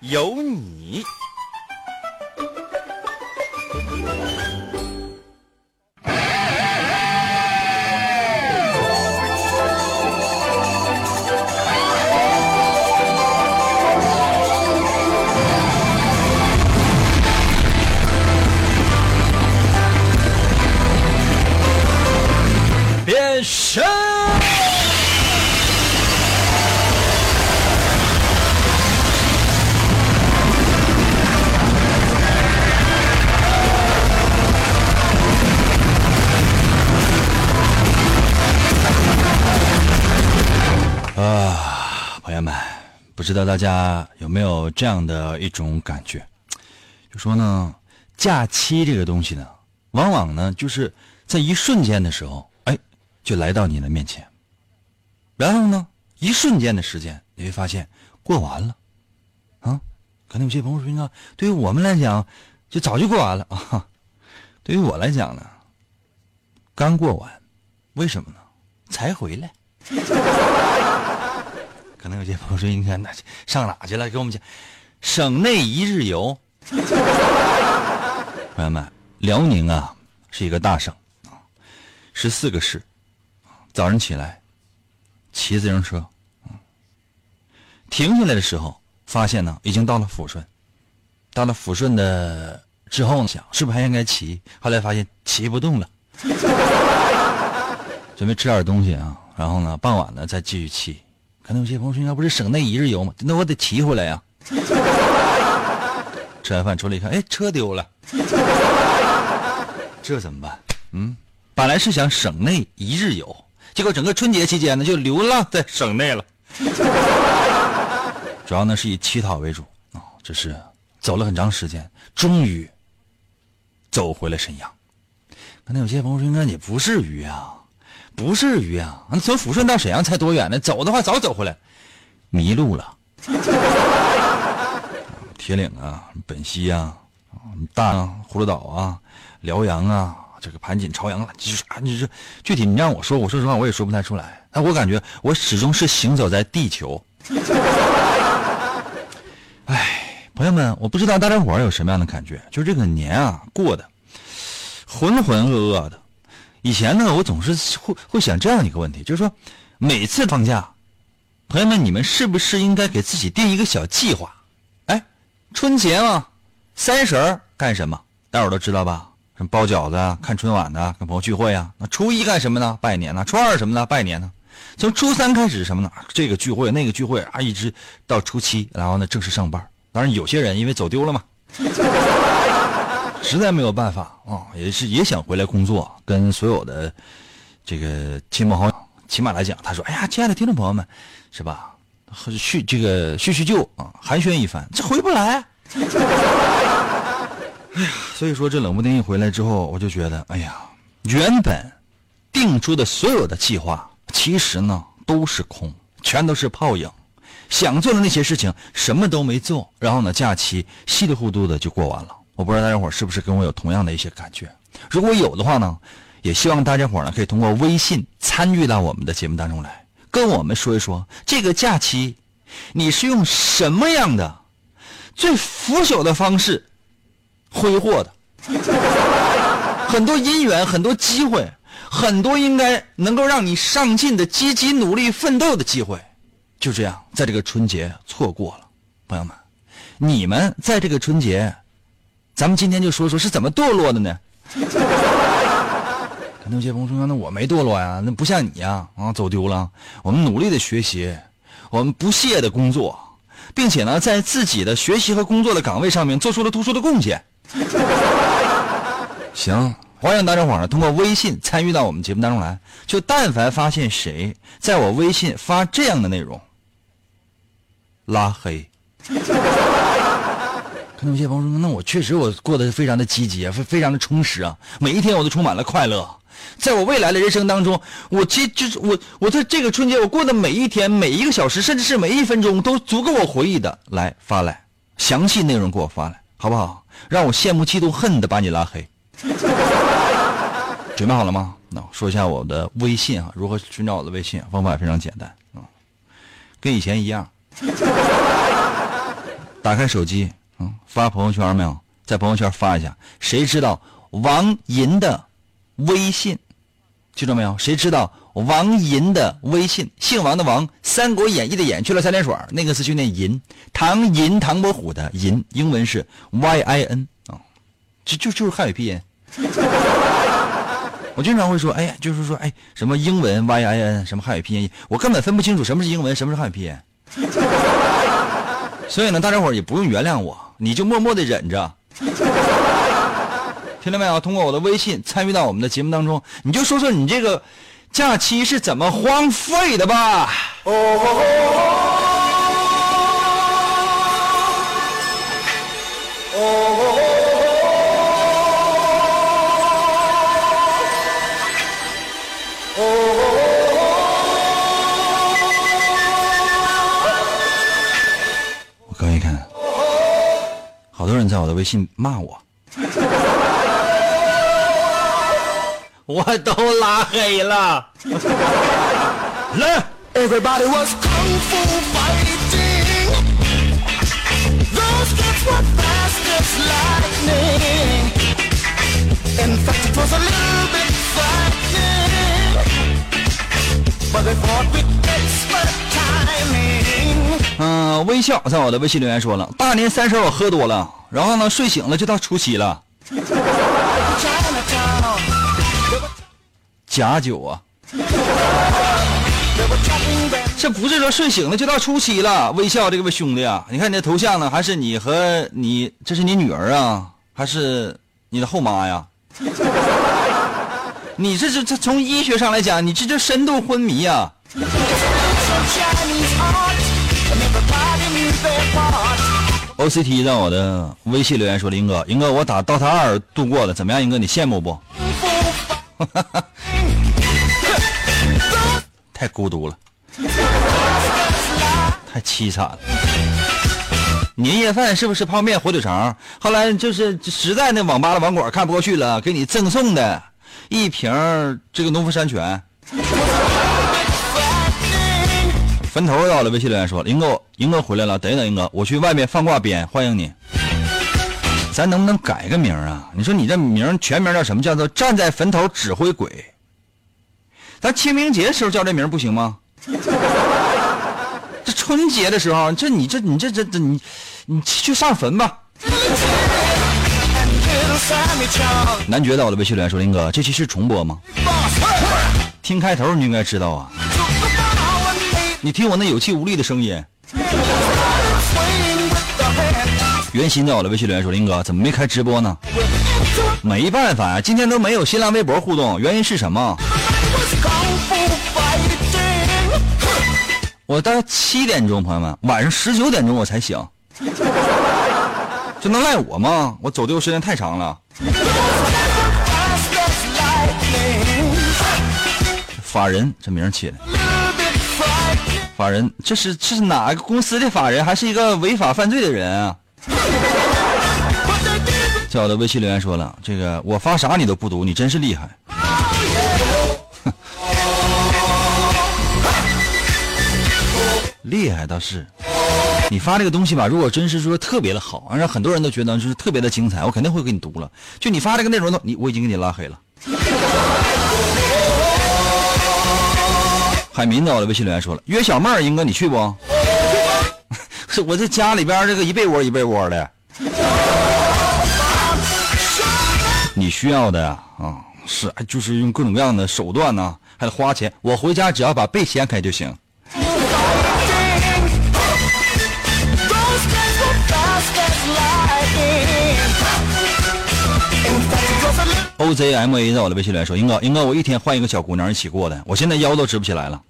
有你。不知道大家有没有这样的一种感觉？就说呢，假期这个东西呢，往往呢就是在一瞬间的时候，哎，就来到你的面前，然后呢，一瞬间的时间，你会发现过完了，啊，可能有些朋友说呢，对于我们来讲，就早就过完了啊，对于我来讲呢，刚过完，为什么呢？才回来。可能有些朋友说：“你看，那上哪去了？给我们讲，省内一日游。”朋友们，辽宁啊是一个大省啊，十四个市。早上起来，骑自行车，停下来的时候，发现呢已经到了抚顺。到了抚顺的之后呢，想是不是还应该骑？后来发现骑不动了，准备吃点东西啊。然后呢，傍晚呢再继续骑。可能有些朋友说：“那不是省内一日游吗？那我得骑回来呀。”吃完饭出来一看，哎，车丢了，这怎么办？嗯，本来是想省内一日游，结果整个春节期间呢就流浪在省内了。主要呢是以乞讨为主啊，这是走了很长时间，终于走回了沈阳。可能有些朋友说：“那也不至于啊。”不至于啊！从抚顺到沈阳才多远呢？走的话早走回来，迷路了。铁岭啊，本溪啊，大葫芦岛啊，辽阳啊，这个盘锦、朝阳啊，就是啊，你这具体你让我说，我说实话我也说不太出来。但我感觉我始终是行走在地球。哎，朋友们，我不知道大家伙有什么样的感觉？就这个年啊，过的浑浑噩噩的。以前呢，我总是会会想这样一个问题，就是说，每次放假，朋友们，你们是不是应该给自己定一个小计划？哎，春节嘛，三十干什么？大伙都知道吧？什么包饺子啊，看春晚的，跟朋友聚会啊。那初一干什么呢？拜年呢。初二什么呢？拜年呢。从初三开始什么呢？这个聚会那个聚会啊，一直到初七，然后呢正式上班。当然，有些人因为走丢了嘛。实在没有办法啊，也是也想回来工作，跟所有的这个亲朋好友，起码来讲，他说：“哎呀，亲爱的听众朋友们，是吧？叙这个叙叙旧啊，寒暄一番，这回不来。”哎呀，所以说这冷不丁一回来之后，我就觉得，哎呀，原本定出的所有的计划，其实呢都是空，全都是泡影。想做的那些事情，什么都没做，然后呢，假期稀里糊涂的就过完了。我不知道大家伙是不是跟我有同样的一些感觉？如果有的话呢，也希望大家伙呢可以通过微信参与到我们的节目当中来，跟我们说一说这个假期，你是用什么样的最腐朽的方式挥霍的？很多姻缘，很多机会，很多应该能够让你上进的、积极努力奋斗的机会，就这样在这个春节错过了。朋友们，你们在这个春节。咱们今天就说说是怎么堕落的呢？可能有些朋友说：“那我没堕落呀，那不像你呀，啊，走丢了。我们努力的学习，我们不懈的工作，并且呢，在自己的学习和工作的岗位上面做出了突出的贡献。行，欢迎大家伙儿通过微信参与到我们节目当中来。就但凡发现谁在我微信发这样的内容，拉黑。可能有些朋友说，那我确实我过得非常的积极啊，非非常的充实啊，每一天我都充满了快乐。在我未来的人生当中，我其就是我我在这个春节我过的每一天每一个小时，甚至是每一分钟都足够我回忆的。来发来详细内容给我发来，好不好？让我羡慕嫉妒恨的把你拉黑。准备好了吗？那说一下我的微信啊，如何寻找我的微信？方法也非常简单啊，跟以前一样。打开手机，嗯，发朋友圈没有？在朋友圈发一下。谁知道王银的微信？记住没有？谁知道王银的微信？姓王的王，《三国演义》的演去了三点水，那个字就念银。唐银，唐伯虎的银，英文是 Y I N 啊，就就就是汉语拼音。我经常会说，哎呀，就是说，哎，什么英文 Y I N，什么汉语拼音，我根本分不清楚什么是英文，什么是汉语拼音。所以呢，大家伙也不用原谅我，你就默默的忍着。听到没有？通过我的微信参与到我们的节目当中，你就说说你这个假期是怎么荒废的吧。我多人在我的微信骂我。我都拉黑了。来，Everybody was kung fu fighting. Those kids were fast as lightning. In fact, it was a little bit frightening. But they fought with 微笑在我的微信留言说了，大年三十我喝多了，然后呢睡醒了就到除夕了，假酒啊，这不是说睡醒了就到初七了。微笑这位兄弟啊，你看你的头像呢，还是你和你，这是你女儿啊，还是你的后妈呀？你这是这从医学上来讲，你这就深度昏迷啊！OCT 让我的微信留言说：“林哥，林哥，我打 DOTA 二度过了，怎么样？林哥，你羡慕不？太孤独了，太凄惨了。年夜饭是不是泡面、火腿肠？后来就是实在那网吧的网管看不过去了，给你赠送的一瓶这个农夫山泉。”坟头到了，微信留言说：“林哥，林哥回来了，等一等，林哥，我去外面放挂鞭，欢迎你。咱能不能改个名啊？你说你这名全名叫什么？叫做站在坟头指挥鬼。咱清明节时候叫这名不行吗？这春节的时候，这你这你这这这你你去上坟吧。男爵到了，微信留言说：林哥，这期是重播吗？听开头你应该知道啊。你听我那有气无力的声音。袁鑫在我的微信留言说：“林哥，怎么没开直播呢？没办法呀、今天都没有新浪微博互动，原因是什么？我到七点钟，朋友们，晚上十九点钟我才醒，这能赖我吗？我走丢时间太长了。法人这名起的，法人这是这是哪个公司的法人，还是一个违法犯罪的人啊在我的微信留言说了，这个我发啥你都不读，你真是厉害。厉害倒是，你发这个东西吧，如果真是说特别的好，让很多人都觉得就是特别的精彩，我肯定会给你读了。就你发这个内容的，你我已经给你拉黑了。海明在我的微信留言说了，约小妹儿，英哥你去不？我这家里边这个一被窝一被窝的。你需要的，啊，是就是用各种各样的手段呢，还得花钱。我回家只要把被掀开就行。OZMA 在我的微信里说，英哥，英哥，我一天换一个小姑娘一起过的，我现在腰都直不起来了。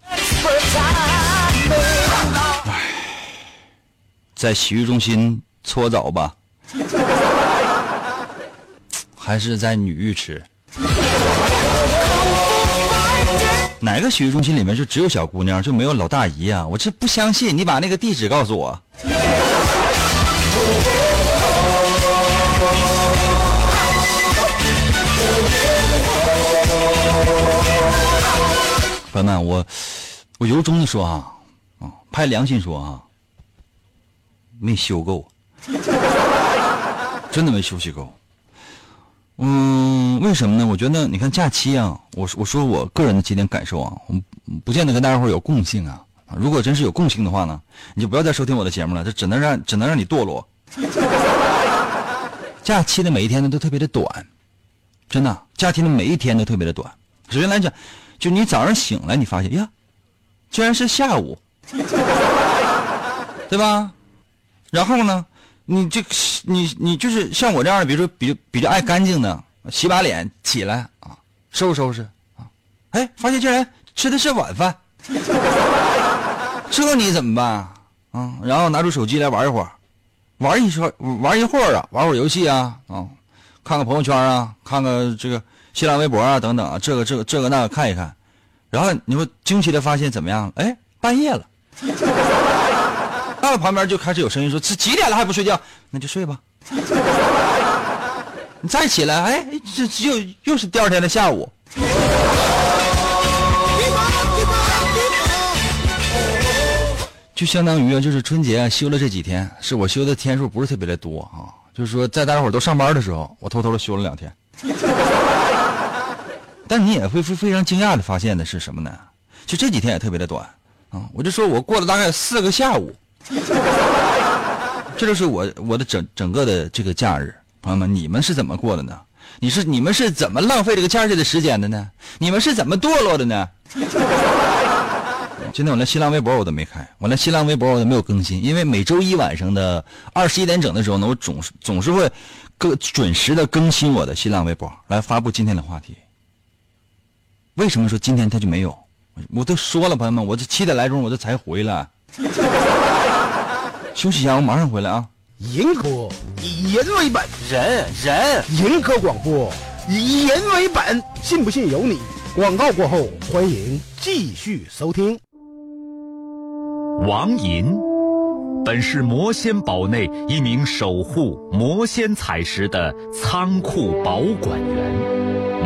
在洗浴中心搓澡吧。还是在女浴池？哪个洗浴中心里面就只有小姑娘，就没有老大姨啊？我这不相信，你把那个地址告诉我。朋友们，我我由衷的说啊，啊，拍良心说啊，没休够，真的没休息够。嗯，为什么呢？我觉得你看假期啊，我我说我个人的几点感受啊，我不见得跟大家伙有共性啊。如果真是有共性的话呢，你就不要再收听我的节目了，这只能让只能让你堕落。假期的每一天呢都特别的短，真的，假期的每一天都特别的短。首先来讲，就你早上醒来，你发现呀，居然是下午，对吧？然后呢，你这你你就是像我这样的，比如说比比较爱干净的，洗把脸起来啊，收拾收拾啊，哎，发现竟然吃的是晚饭，这你怎么办啊？然后拿出手机来玩一会儿，玩一会玩一会儿啊，玩会儿游戏啊啊，看看朋友圈啊，看看这个新浪微博啊等等啊，这个这个这个那个看一看，然后你会惊奇的发现怎么样？哎，半夜了。到了旁边就开始有声音说：“这几点了还不睡觉？那就睡吧。”你再起来，哎，这又又是第二天的下午。就相当于啊，就是春节啊休了这几天，是我休的天数不是特别的多啊。就是说，在大家伙都上班的时候，我偷偷的休了两天。但你也会非非常惊讶的发现的是什么呢？就这几天也特别的短啊。我就说我过了大概四个下午。这就是我我的整整个的这个假日，朋友们，你们是怎么过的呢？你是你们是怎么浪费这个假日的时间的呢？你们是怎么堕落的呢？今天我连新浪微博我都没开，我连新浪微博我都没有更新，因为每周一晚上的二十一点整的时候呢，我总是总是会更准时的更新我的新浪微博，来发布今天的话题。为什么说今天他就没有？我都说了，朋友们，我这七点来钟我这才回来。休息一下，我马上回来啊！银科以人为本，人人银科广播以人为本，信不信由你。广告过后，欢迎继续收听。王银，本是魔仙堡内一名守护魔仙彩石的仓库保管员，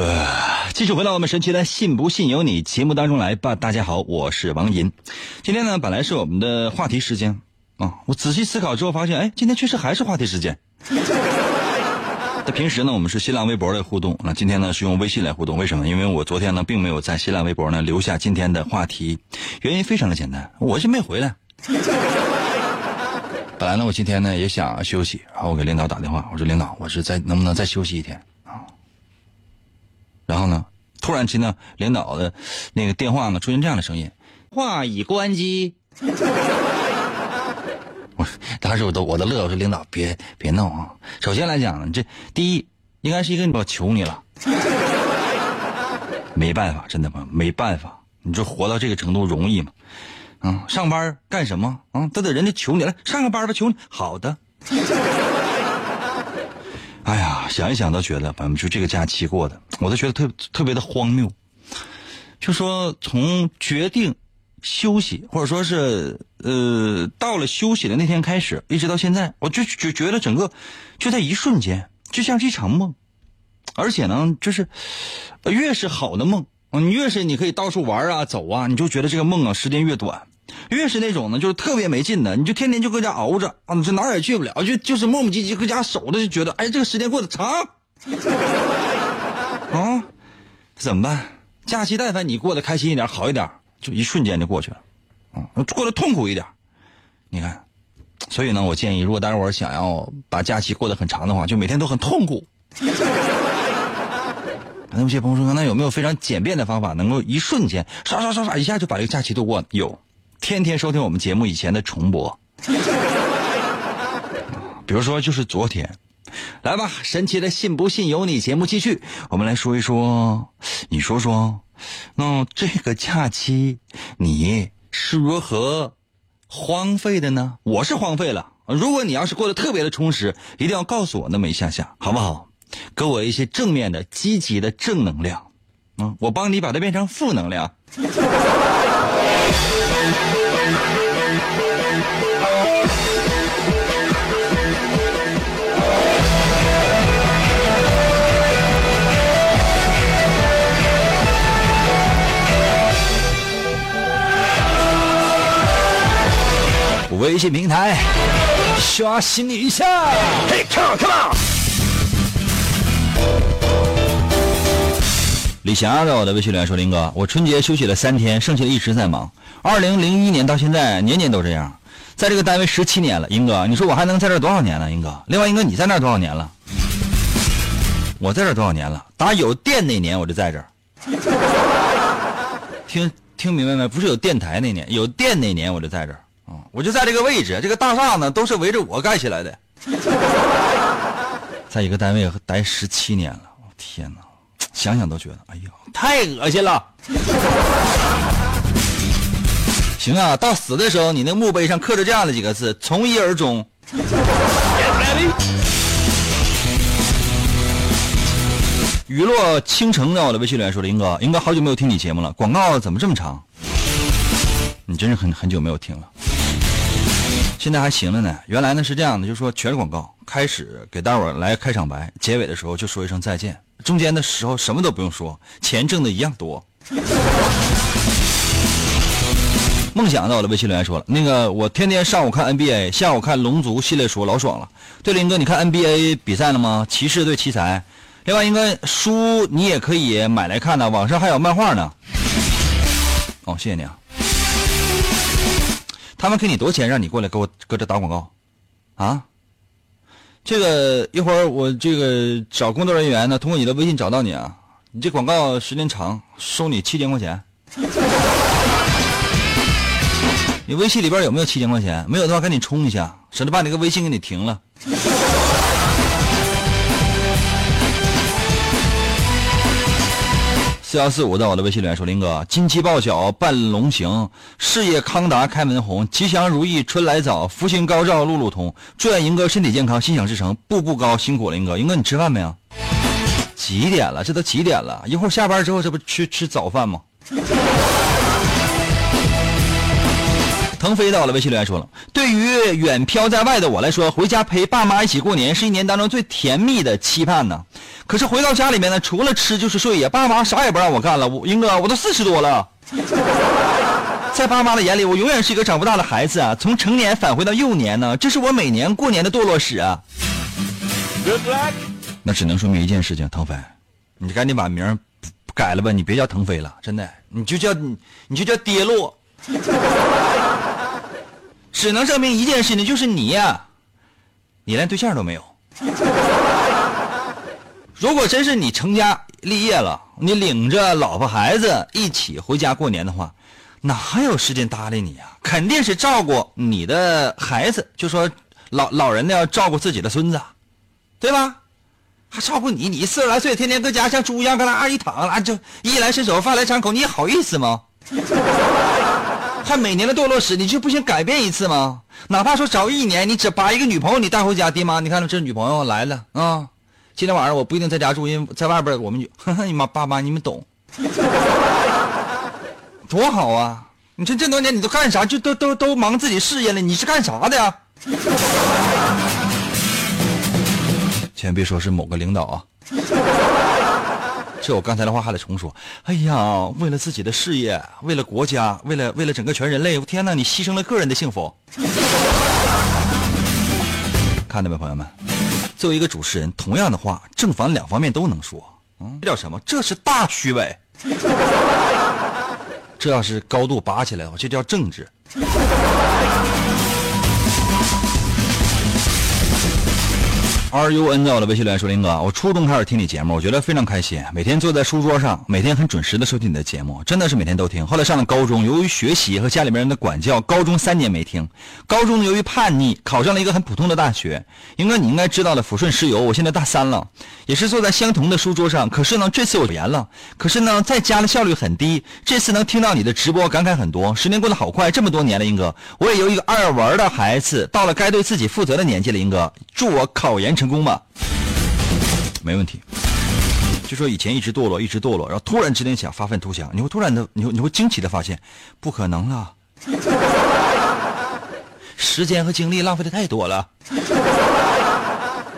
呃，继续回到我们神奇的“信不信由你”节目当中来吧。大家好，我是王银。今天呢，本来是我们的话题时间啊，我仔细思考之后发现，哎，今天确实还是话题时间。在平时呢，我们是新浪微博来互动，那今天呢是用微信来互动。为什么？因为我昨天呢并没有在新浪微博呢留下今天的话题，原因非常的简单，我是没回来。本来呢，我今天呢也想休息，然后我给领导打电话，我说领导，我是再能不能再休息一天？然后呢，突然听到，领导的那个电话呢出现这样的声音：话已关机。我当时我都我都乐，我说领导别别闹啊！首先来讲呢，这第一应该是一个我求你了，没办法，真的吗？没办法，你说活到这个程度容易吗？啊，上班干什么啊？都得人家求你来，上个班吧，求你。好的。哎呀，想一想都觉得，朋友们，就这个假期过的，我都觉得特特别的荒谬。就说从决定休息，或者说是呃到了休息的那天开始，一直到现在，我就就觉得整个就在一瞬间，就像是一场梦，而且呢，就是越是好的梦，你越是你可以到处玩啊、走啊，你就觉得这个梦啊时间越短；越是那种呢，就是特别没劲的，你就天天就搁家熬着啊，这哪儿也去不了，就就是磨磨唧唧搁家守着，就觉得哎，这个时间过得长 啊，怎么办？假期但凡你过得开心一点、好一点，就一瞬间就过去了，啊，过得痛苦一点，你看。所以呢，我建议，如果待会儿想要把假期过得很长的话，就每天都很痛苦。那有些朋友说，那有没有非常简便的方法，能够一瞬间刷刷刷刷一下就把这个假期度过？有，天天收听我们节目以前的重播。比如说，就是昨天，来吧，神奇的信不信由你节目继续，我们来说一说，你说说，那这个假期你是如何？荒废的呢？我是荒废了。如果你要是过得特别的充实，一定要告诉我那么一下下，好不好？给我一些正面的、积极的正能量，嗯，我帮你把它变成负能量。微信平台刷新一下，嘿，come on come on。李霞在我的微信留言说：“林哥，我春节休息了三天，剩下的一直在忙。二零零一年到现在，年年都这样，在这个单位十七年了。英哥，你说我还能在这多少年了？英哥，另外英哥你在那多少年了？我在这多少年了？打有电那年我就在这儿。听听明白没？不是有电台那年，有电那年我就在这儿。”我就在这个位置，这个大厦呢都是围着我盖起来的，在一个单位待十七年了，我天哪，想想都觉得，哎呀，太恶心了。行啊，到死的时候，你那墓碑上刻着这样的几个字：从一而终。雨落倾城在我的微信里面说：“林哥，林哥好久没有听你节目了，广告怎么这么长？你真是很很久没有听了。”现在还行了呢，原来呢是这样的，就是说全是广告，开始给大伙儿来开场白，结尾的时候就说一声再见，中间的时候什么都不用说，钱挣的一样多。梦想在我的微信留言说了，那个我天天上午看 NBA，下午看龙族系列书，老爽了。对林，哥，你看 NBA 比赛了吗？骑士对奇才。另外，应该书你也可以买来看呢，网上还有漫画呢。哦，谢谢你啊。他们给你多少钱让你过来给我搁这打广告，啊？这个一会儿我这个找工作人员呢，通过你的微信找到你啊。你这广告时间长，收你七千块钱。你微信里边有没有七千块钱？没有的话赶紧充一下，省得把那个微信给你停了。四幺四五在我的微信里面说：“林哥，金鸡报晓伴龙行，事业康达开门红，吉祥如意春来早，福星高照路路通。祝愿银哥身体健康，心想事成，步步高。辛苦林，哥。银哥，你吃饭没有？几点了？这都几点了？一会儿下班之后，这不吃吃早饭吗？”腾飞到了，微信留言说了：“对于远漂在外的我来说，回家陪爸妈一起过年是一年当中最甜蜜的期盼呢。可是回到家里面呢，除了吃就是睡呀，爸妈啥也不让我干了。我英哥，我都四十多了，在爸妈的眼里，我永远是一个长不大的孩子啊。从成年返回到幼年呢，这是我每年过年的堕落史啊。那只能说明一件事情，腾飞，你赶紧把名改了吧，你别叫腾飞了，真的，你就叫你你就叫跌落。”只能证明一件事情，就是你呀，你连对象都没有。如果真是你成家立业了，你领着老婆孩子一起回家过年的话，哪有时间搭理你呀？肯定是照顾你的孩子，就说老老人呢要照顾自己的孙子，对吧？还照顾你，你四十来岁，天天搁家像猪一样搁那一躺，啊，就衣来伸手，饭来张口，你好意思吗？还每年的堕落史，你就不行改变一次吗？哪怕说找一年，你只把一个女朋友你带回家，爹妈，你看这女朋友来了啊！今天晚上我不一定在家住，因为在外边我们就，你妈爸妈你们懂，多好啊！你说这么多年你都干啥？就都都都忙自己事业了，你是干啥的呀？千万别说是某个领导啊。这我刚才的话还得重说。哎呀，为了自己的事业，为了国家，为了为了整个全人类，天哪，你牺牲了个人的幸福。看到没，朋友们？作为一个主持人，同样的话，正反两方面都能说。嗯，这叫什么？这是大虚伪。这要是高度拔起来的话，这叫政治。R U N 在我的微信留言说：“林哥，我初中开始听你节目，我觉得非常开心。每天坐在书桌上，每天很准时的收听你的节目，真的是每天都听。后来上了高中，由于学习和家里面人的管教，高中三年没听。高中由于叛逆，考上了一个很普通的大学。英哥，你应该知道的，抚顺石油。我现在大三了，也是坐在相同的书桌上。可是呢，这次我严了。可是呢，在家的效率很低。这次能听到你的直播，感慨很多。十年过得好快，这么多年了，英哥，我也由一个爱玩的孩子，到了该对自己负责的年纪了。英哥，祝我考研成功吧。没问题。就说以前一直堕落，一直堕落，然后突然之间想发愤图强，你会突然的，你会你会惊奇的发现，不可能了，时间和精力浪费的太多了。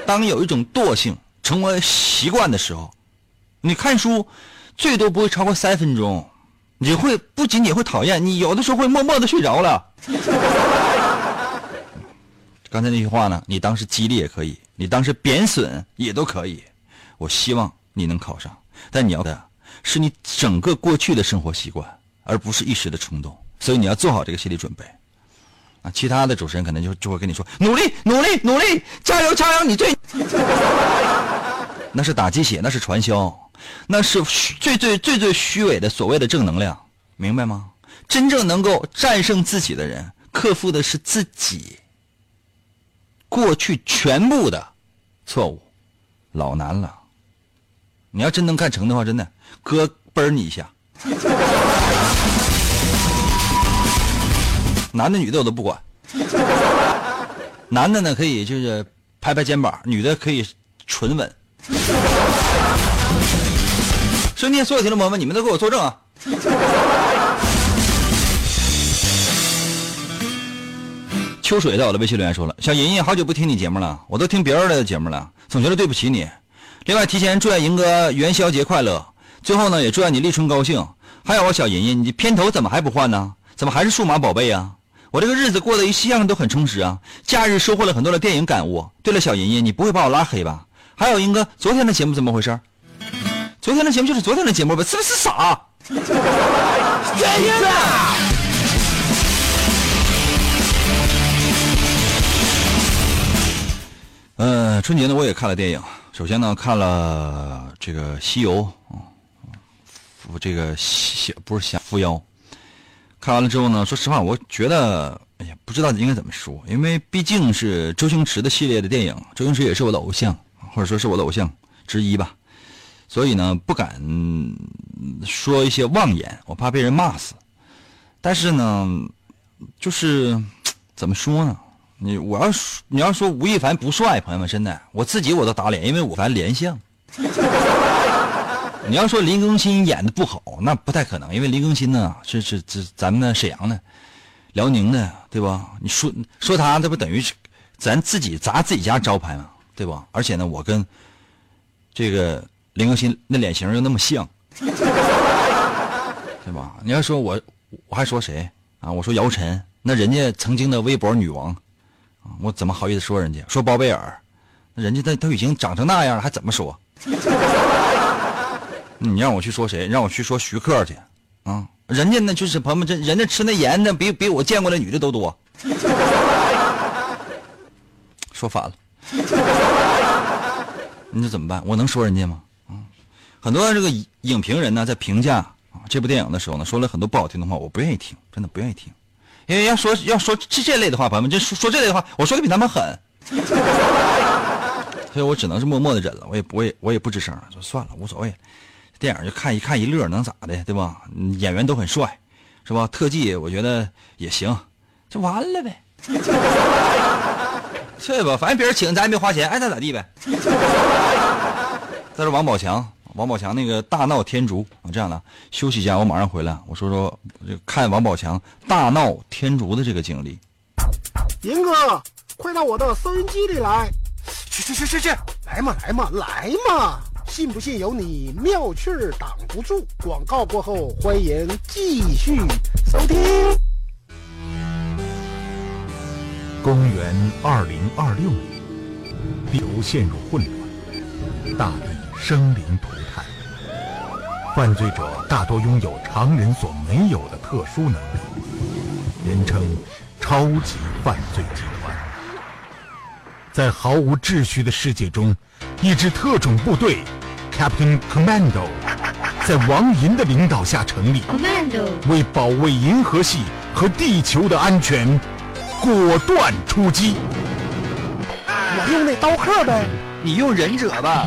当有一种惰性成为习惯的时候，你看书最多不会超过三分钟，你会不仅仅会讨厌，你有的时候会默默的睡着了。刚才那句话呢，你当时激励也可以，你当时贬损也都可以。我希望你能考上，但你要的是你整个过去的生活习惯，而不是一时的冲动。所以你要做好这个心理准备。啊，其他的主持人可能就就会跟你说努力努力努力，加油加油，你最，那是打鸡血，那是传销，那是虚最最最最虚伪的所谓的正能量，明白吗？真正能够战胜自己的人，克服的是自己过去全部的错误，老难了。你要真能干成的话，真的哥嘣你一下。男的女的我都不管，男的呢可以就是拍拍肩膀，女的可以纯吻。兄弟，所有听众朋友们，你们都给我作证啊！秋水在我的微信留言说了：“小莹莹，好久不听你节目了，我都听别人的节目了，总觉得对不起你。另外，提前祝愿莹哥元宵节快乐。最后呢，也祝愿你立春高兴。还有啊，小莹莹，你片头怎么还不换呢？怎么还是数码宝贝啊？我这个日子过得一向都很充实啊，假日收获了很多的电影感悟。对了，小莹莹，你不会把我拉黑吧？还有，英哥，昨天的节目怎么回事？昨天的节目就是昨天的节目呗？是不是傻？原 因春节呢，我也看了电影。首先呢，看了这个《西游》啊，扶这个西不是降伏妖。看完了之后呢，说实话，我觉得，哎呀，不知道应该怎么说，因为毕竟是周星驰的系列的电影，周星驰也是我的偶像，或者说是我的偶像之一吧。所以呢，不敢说一些妄言，我怕被人骂死。但是呢，就是怎么说呢？你我要说你要说吴亦凡不帅，朋友们真的，我自己我都打脸，因为吴亦凡脸像。你要说林更新演的不好，那不太可能，因为林更新呢是是是咱们的沈阳的，辽宁的，对吧？你说说他，这不等于是咱自己砸自己家招牌吗？对吧？而且呢，我跟这个林更新那脸型又那么像，对吧？你要说我，我还说谁啊？我说姚晨，那人家曾经的微博女王，我怎么好意思说人家？说包贝尔，人家都都已经长成那样了，还怎么说？你让我去说谁？让我去说徐克去，啊，人家那就是朋友们，这人家吃那盐呢，比比我见过的女的都多。说反了，你说怎么办？我能说人家吗？啊，很多这个影评人呢，在评价啊这部电影的时候呢，说了很多不好听的话，我不愿意听，真的不愿意听，因为要说要说这这类的话，朋友们，这说说这类的话，我说的比他们狠。所以我只能是默默的忍了，我也不会，我也不吱声了，说算了，无所谓。电影就看一看一乐，能咋的，对吧？演员都很帅，是吧？特技我觉得也行，就完了呗，对吧？反正别人请咱也没花钱，爱咋咋地呗。再说王宝强，王宝强那个大闹天竺，啊这样的，休息一下，我马上回来。我说说看王宝强大闹天竺的这个经历。银哥，快到我的收音机里来！去去去去去，来来嘛来嘛来嘛！信不信由你，妙趣儿挡不住。广告过后，欢迎继续收听。公元二零二六年，地球陷入混乱，大地生灵涂炭，犯罪者大多拥有常人所没有的特殊能力，人称超级犯罪集团。在毫无秩序的世界中，一支特种部队 Captain Commando 在王银的领导下成立，Commando，为保卫银河系和地球的安全，果断出击。我用那刀客呗。你用忍者吧。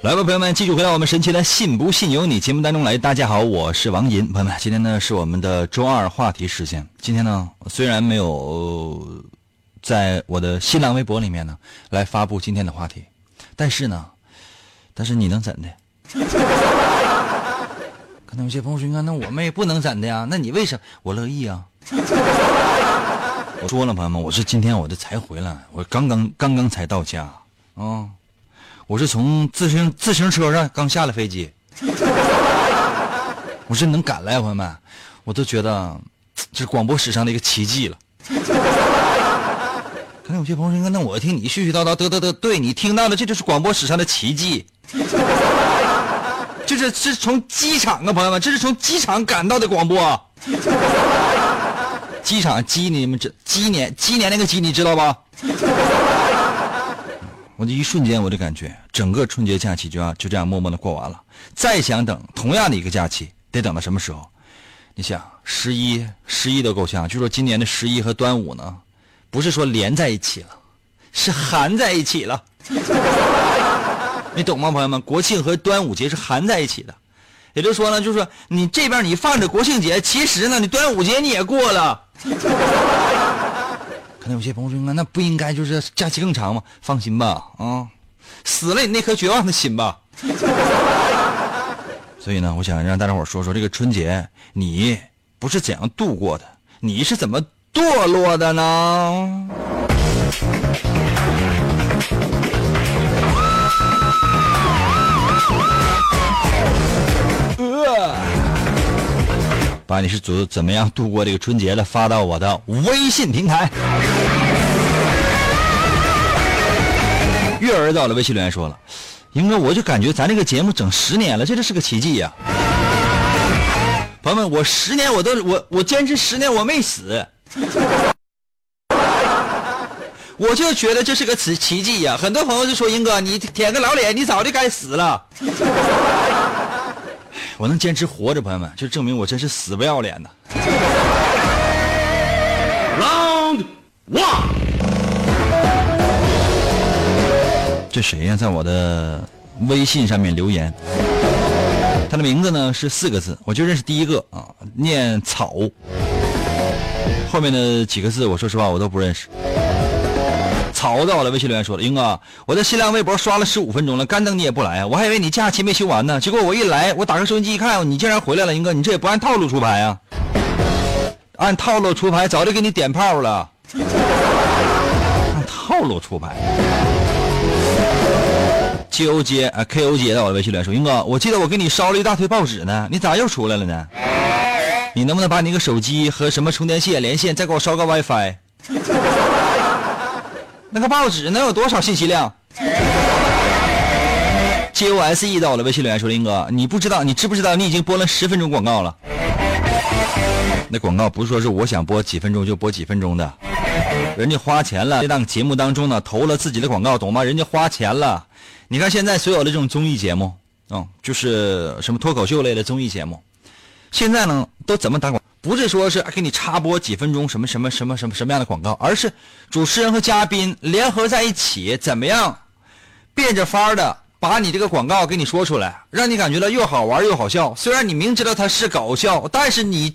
来吧，朋友们，继续回到我们神奇的“信不信由你”节目当中来。大家好，我是王银。朋友们，今天呢是我们的周二话题。时间。今天呢，虽然没有在我的新浪微博里面呢来发布今天的话题，但是呢，但是你能怎的？可能有些朋友说：“那我们也不能怎的呀？那你为什么我乐意啊？”我说了，朋友们，我是今天我这才回来，我刚刚刚刚才到家啊。我是从自行自行车上刚下了飞机，我是能赶来，朋友们，我都觉得这是广播史上的一个奇迹了。可能有些朋友说，那我听你絮絮叨叨，得得得，对你听到的，这就是广播史上的奇迹。就是是从机场啊，朋友们，这是从机场赶到的广播。机场鸡，你们知鸡年鸡年那个鸡，你知道吧？我这一瞬间，我就感觉整个春节假期就要就这样默默的过完了。再想等同样的一个假期，得等到什么时候？你想，十一十一都够呛。据说今年的十一和端午呢，不是说连在一起了，是含在一起了。你懂吗，朋友们？国庆和端午节是含在一起的，也就是说呢，就是说你这边你放着国庆节，其实呢，你端午节你也过了。有些朋友说，那不应该就是假期更长吗？放心吧，啊，死了你那颗绝望的心吧。所以呢，我想让大家伙说说这个春节你不是怎样度过的，你是怎么堕落的呢？把你是怎怎么样度过这个春节的发到我的微信平台。月儿到了微信留言说了，英哥，我就感觉咱这个节目整十年了，这就是个奇迹呀、朋友们，我十年我都我我坚持十年我没死，我就觉得这是个奇奇迹呀、很多朋友就说英哥，你舔个老脸，你早就该死了。我能坚持活着，朋友们，就证明我真是死不要脸的。Round one，这谁呀、在我的微信上面留言，他的名字呢是四个字，我就认识第一个啊，念草，后面的几个字我说实话我都不认识。草到我的微信留言说了，英哥，我在新浪微博刷了十五分钟了，干等你也不来，我还以为你假期没休完呢，结果我一来，我打开收音机一看，你竟然回来了，英哥，你这也不按套路出牌啊？按套路出牌，早就给你点炮了。按套路出牌。K O 接啊 K O 接到我的微信留言说，英哥，我记得我给你烧了一大堆报纸呢，你咋又出来了呢？你能不能把你那个手机和什么充电线连线，再给我烧个 WiFi？那个报纸能有多少信息量？J O S E 到我的微信留言说，林哥，你不知道，你知不知道你已经播了十分钟广告了？那广告不是说是我想播几分钟就播几分钟的，人家花钱了，这档节目当中呢投了自己的广告，懂吗？人家花钱了。你看现在所有的这种综艺节目，嗯，就是什么脱口秀类的综艺节目，现在呢都怎么打广？不是说是给你插播几分钟什么什么什么什么什么样的广告，而是主持人和嘉宾联合在一起，怎么样变着法儿的把你这个广告给你说出来，让你感觉到又好玩又好笑。虽然你明知道它是搞笑，但是你，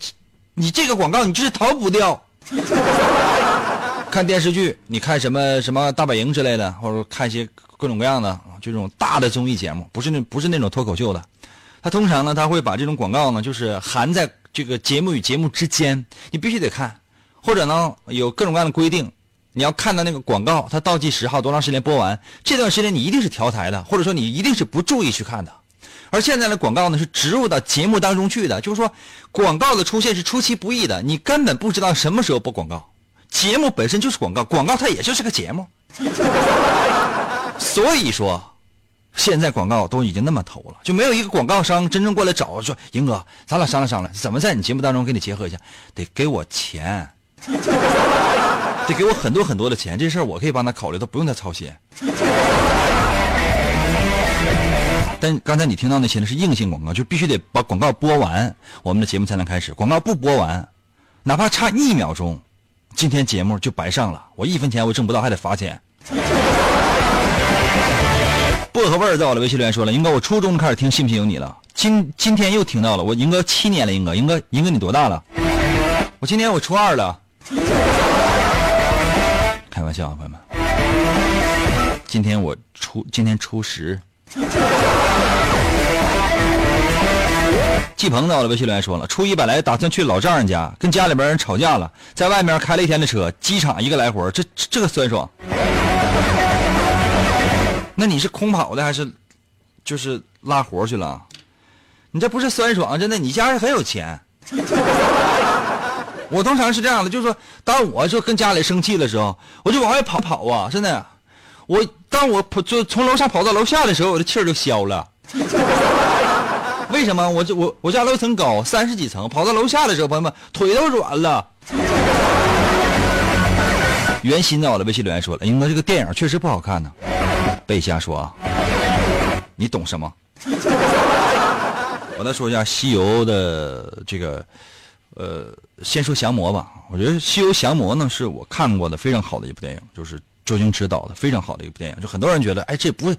你这个广告你就是逃不掉。看电视剧，你看什么什么大本营之类的，或者看一些各种各样的，就这种大的综艺节目，不是那不是那种脱口秀的。他通常呢，他会把这种广告呢，就是含在这个节目与节目之间，你必须得看，或者呢有各种各样的规定，你要看到那个广告，它倒计时号多长时间播完，这段时间你一定是调台的，或者说你一定是不注意去看的。而现在的广告呢是植入到节目当中去的，就是说广告的出现是出其不意的，你根本不知道什么时候播广告。节目本身就是广告，广告它也就是个节目，所以说。现在广告都已经那么投了，就没有一个广告商真正过来找说：“英哥，咱俩商量商量，怎么在你节目当中给你结合一下？得给我钱，得给我很多很多的钱。这事儿我可以帮他考虑，都不用他操心。”但刚才你听到那些呢是硬性广告，就必须得把广告播完，我们的节目才能开始。广告不播完，哪怕差一秒钟，今天节目就白上了，我一分钱我挣不到，还得罚钱。薄荷味儿在我的微信留言说了，英哥，我初中开始听《信不信由你》了，今今天又听到了，我英哥七年了，英哥，英哥，英哥你多大了？我今年我初二了，开玩笑啊，朋友们，今天我初今天初十。季鹏在我的微信留言说了，初一本来打算去老丈人家，跟家里边人吵架了，在外面开了一天的车，机场一个来回，这这个酸爽。那你是空跑的还是，就是拉活去了？你这不是酸爽，真的，你家人很有钱。我通常是这样的，就是说，当我就跟家里生气的时候，我就往外跑跑啊，真的。我当我跑就从楼上跑到楼下的时候，我的气儿就消了。为什么？我这我我家楼层高，三十几层，跑到楼下的时候，朋友们腿都软了。袁鑫在我的微信留言说了，因为这个电影确实不好看呢。别瞎说啊！你懂什么？我再说一下《西游》的这个，呃，先说降魔吧。我觉得《西游降魔》呢是我看过的非常好的一部电影，就是周星驰导的非常好的一部电影。就很多人觉得，哎，这不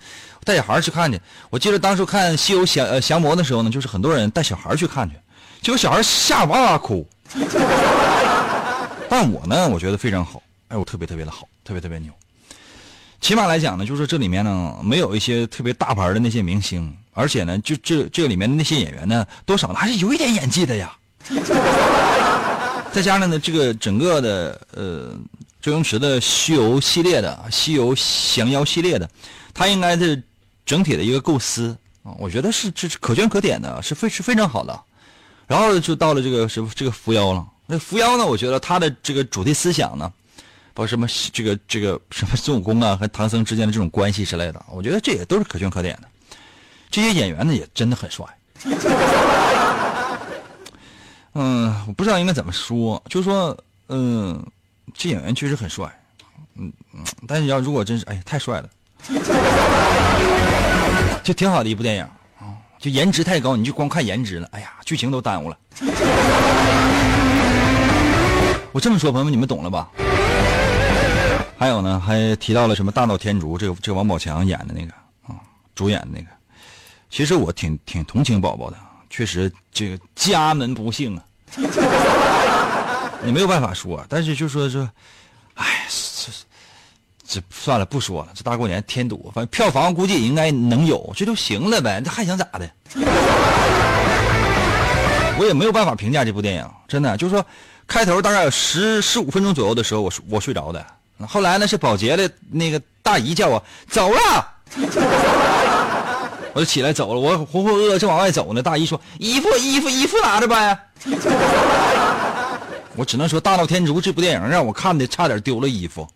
带小孩去看去。我记得当时看《西游降呃降魔》的时候呢，就是很多人带小孩去看去，结果小孩吓哇哇哭。但我呢，我觉得非常好，哎，我特别特别的好，特别特别牛。起码来讲呢，就是这里面呢没有一些特别大牌的那些明星，而且呢，就这这里面的那些演员呢，多少呢还是有一点演技的呀。再加上呢，这个整个的呃周星驰的西游系列的西游降妖系列的，他应该是整体的一个构思啊，我觉得是这是可圈可点的，是非是非常好的。然后就到了这个什么这个扶妖了，那扶妖呢，我觉得他的这个主题思想呢。包括什么这个这个什么孙悟空啊和唐僧之间的这种关系之类的，我觉得这也都是可圈可点的。这些演员呢也真的很帅。嗯，我不知道应该怎么说，就说，嗯，这演员确实很帅，嗯，但是要如果真是，哎呀，太帅了，就挺好的一部电影啊，就颜值太高，你就光看颜值了，哎呀，剧情都耽误了。我这么说，朋友们，你们懂了吧？还有呢，还提到了什么大闹天竺？这个这个王宝强演的那个啊，主演的那个。其实我挺挺同情宝宝的，确实这个家门不幸啊，你没有办法说。但是就说说，哎，这这算了，不说了。这大过年添堵，反正票房估计也应该能有，这就行了呗。这还想咋的？我也没有办法评价这部电影，真的就是说，开头大概有十十五分钟左右的时候，我我睡着的。后来呢，是保洁的那个大姨叫我走了，我就起来走了。我浑浑噩噩正往外走呢，大姨说：“衣服，衣服，衣服拿着呗。”我只能说，《大闹天竺》这部电影让我看的差点丢了衣服。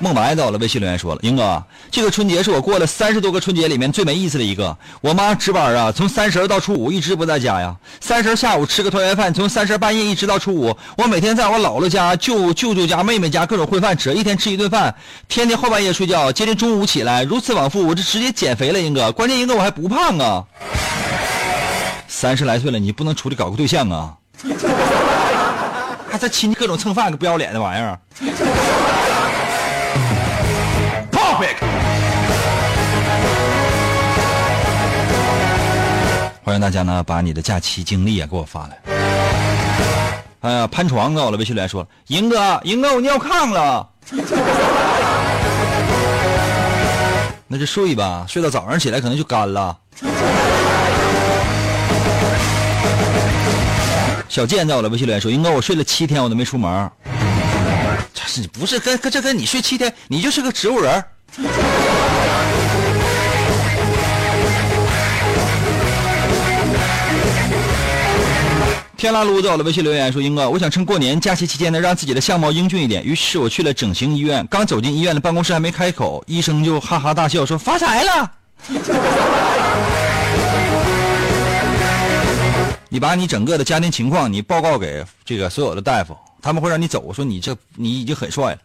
孟白到了，微信留言说了：“英哥，这个春节是我过了三十多个春节里面最没意思的一个。我妈值班啊，从三十到初五一直不在家呀。三十下午吃个团圆饭，从三十半夜一直到初五。我每天在我姥姥家、舅舅舅家、妹妹家各种混饭吃，一天吃一顿饭，天天后半夜睡觉，接近中午起来，如此往复，我这直接减肥了，英哥。关键英哥我还不胖啊。三十来岁了，你不能出去搞个对象啊？还在亲戚各种蹭饭，个不要脸的玩意儿。”欢迎大家呢把你的假期经历也给我发来。哎呀，攀床到！我的微信留言说：“银哥，赢哥，我尿炕了。”那就睡吧，睡到早上起来可能就干了。小健在我的微信留言说：“英哥，我睡了七天，我都没出门。”这是不是跟跟这跟你睡七天，你就是个植物人。天啦噜在我的微信留言说：“英哥，我想趁过年假期期间呢，让自己的相貌英俊一点。于是我去了整形医院，刚走进医院的办公室，还没开口，医生就哈哈大笑说：‘发财了！’你把你整个的家庭情况你报告给这个所有的大夫，他们会让你走，我说你这你已经很帅了，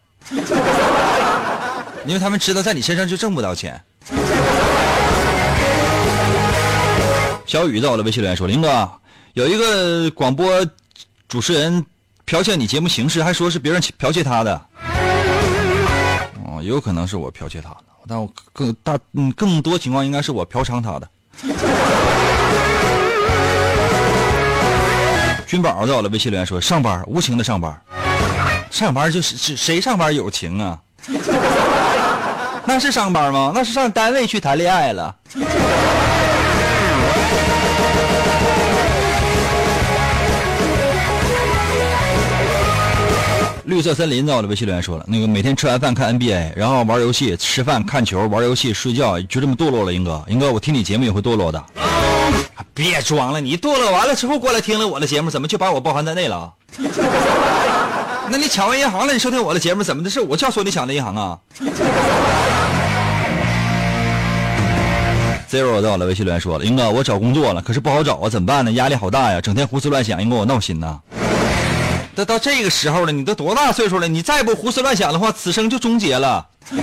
因为他们知道在你身上就挣不到钱。”小雨在我的微信留言说：“林哥。”有一个广播主持人剽窃你节目形式，还说是别人剽窃他的。哦，有可能是我剽窃他的，但我更大嗯更多情况应该是我嫖娼他的。君宝在我的微信留言说：“上班无情的上班，上班就是谁上班有情啊？那是上班吗？那是上单位去谈恋爱了。”绿色森林在我的微信留言说了，那个每天吃完饭看 NBA，然后玩游戏，吃饭看球，玩游戏睡觉，就这么堕落了。英哥，英哥，我听你节目也会堕落的。别装了，你堕落完了之后过来听了我的节目，怎么就把我包含在内了？那你抢完银行了，你收听我的节目怎么的？是我叫说你抢的银行啊？Zero 在我的微信留言说了，英哥，我找工作了，可是不好找啊，怎么办呢？压力好大呀，整天胡思乱想，英哥我闹心呐。都到这个时候了，你都多大岁数了？你再不胡思乱想的话，此生就终结了。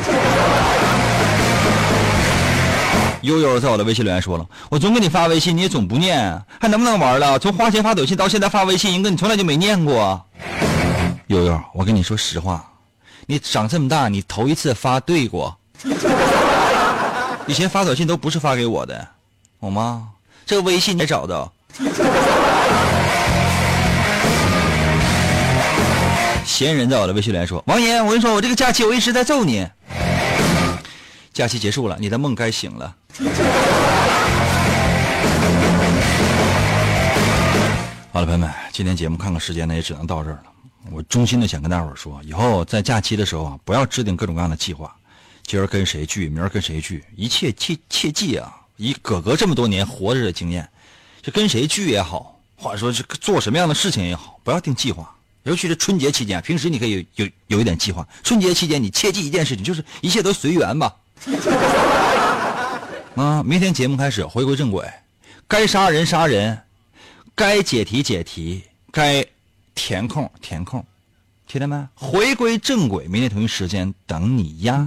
悠悠在我的微信留言说了，我总给你发微信，你也总不念，还能不能玩了？从花钱发短信到现在发微信，英哥你从来就没念过。悠悠，我跟你说实话，你长这么大，你头一次发对过，以前发短信都不是发给我的，好吗？这个微信你也找到。闲人在我的微信里言说：“王岩，我跟你说，我这个假期我一直在揍你。假期结束了，你的梦该醒了。”好了，朋友们，今天节目看看时间呢，也只能到这儿了。我衷心的想跟大伙儿说，以后在假期的时候啊，不要制定各种各样的计划，今儿跟谁聚，明儿跟谁聚，一切切切记啊！以哥哥这么多年活着的经验，这跟谁聚也好，或者说是做什么样的事情也好，不要定计划。尤其是春节期间，平时你可以有有一点计划。春节期间，你切记一件事情，就是一切都随缘吧。啊，明天节目开始，回归正轨，该杀人杀人，该解题解题，该填空填空，听见没？回归正轨，明天同一时间等你呀。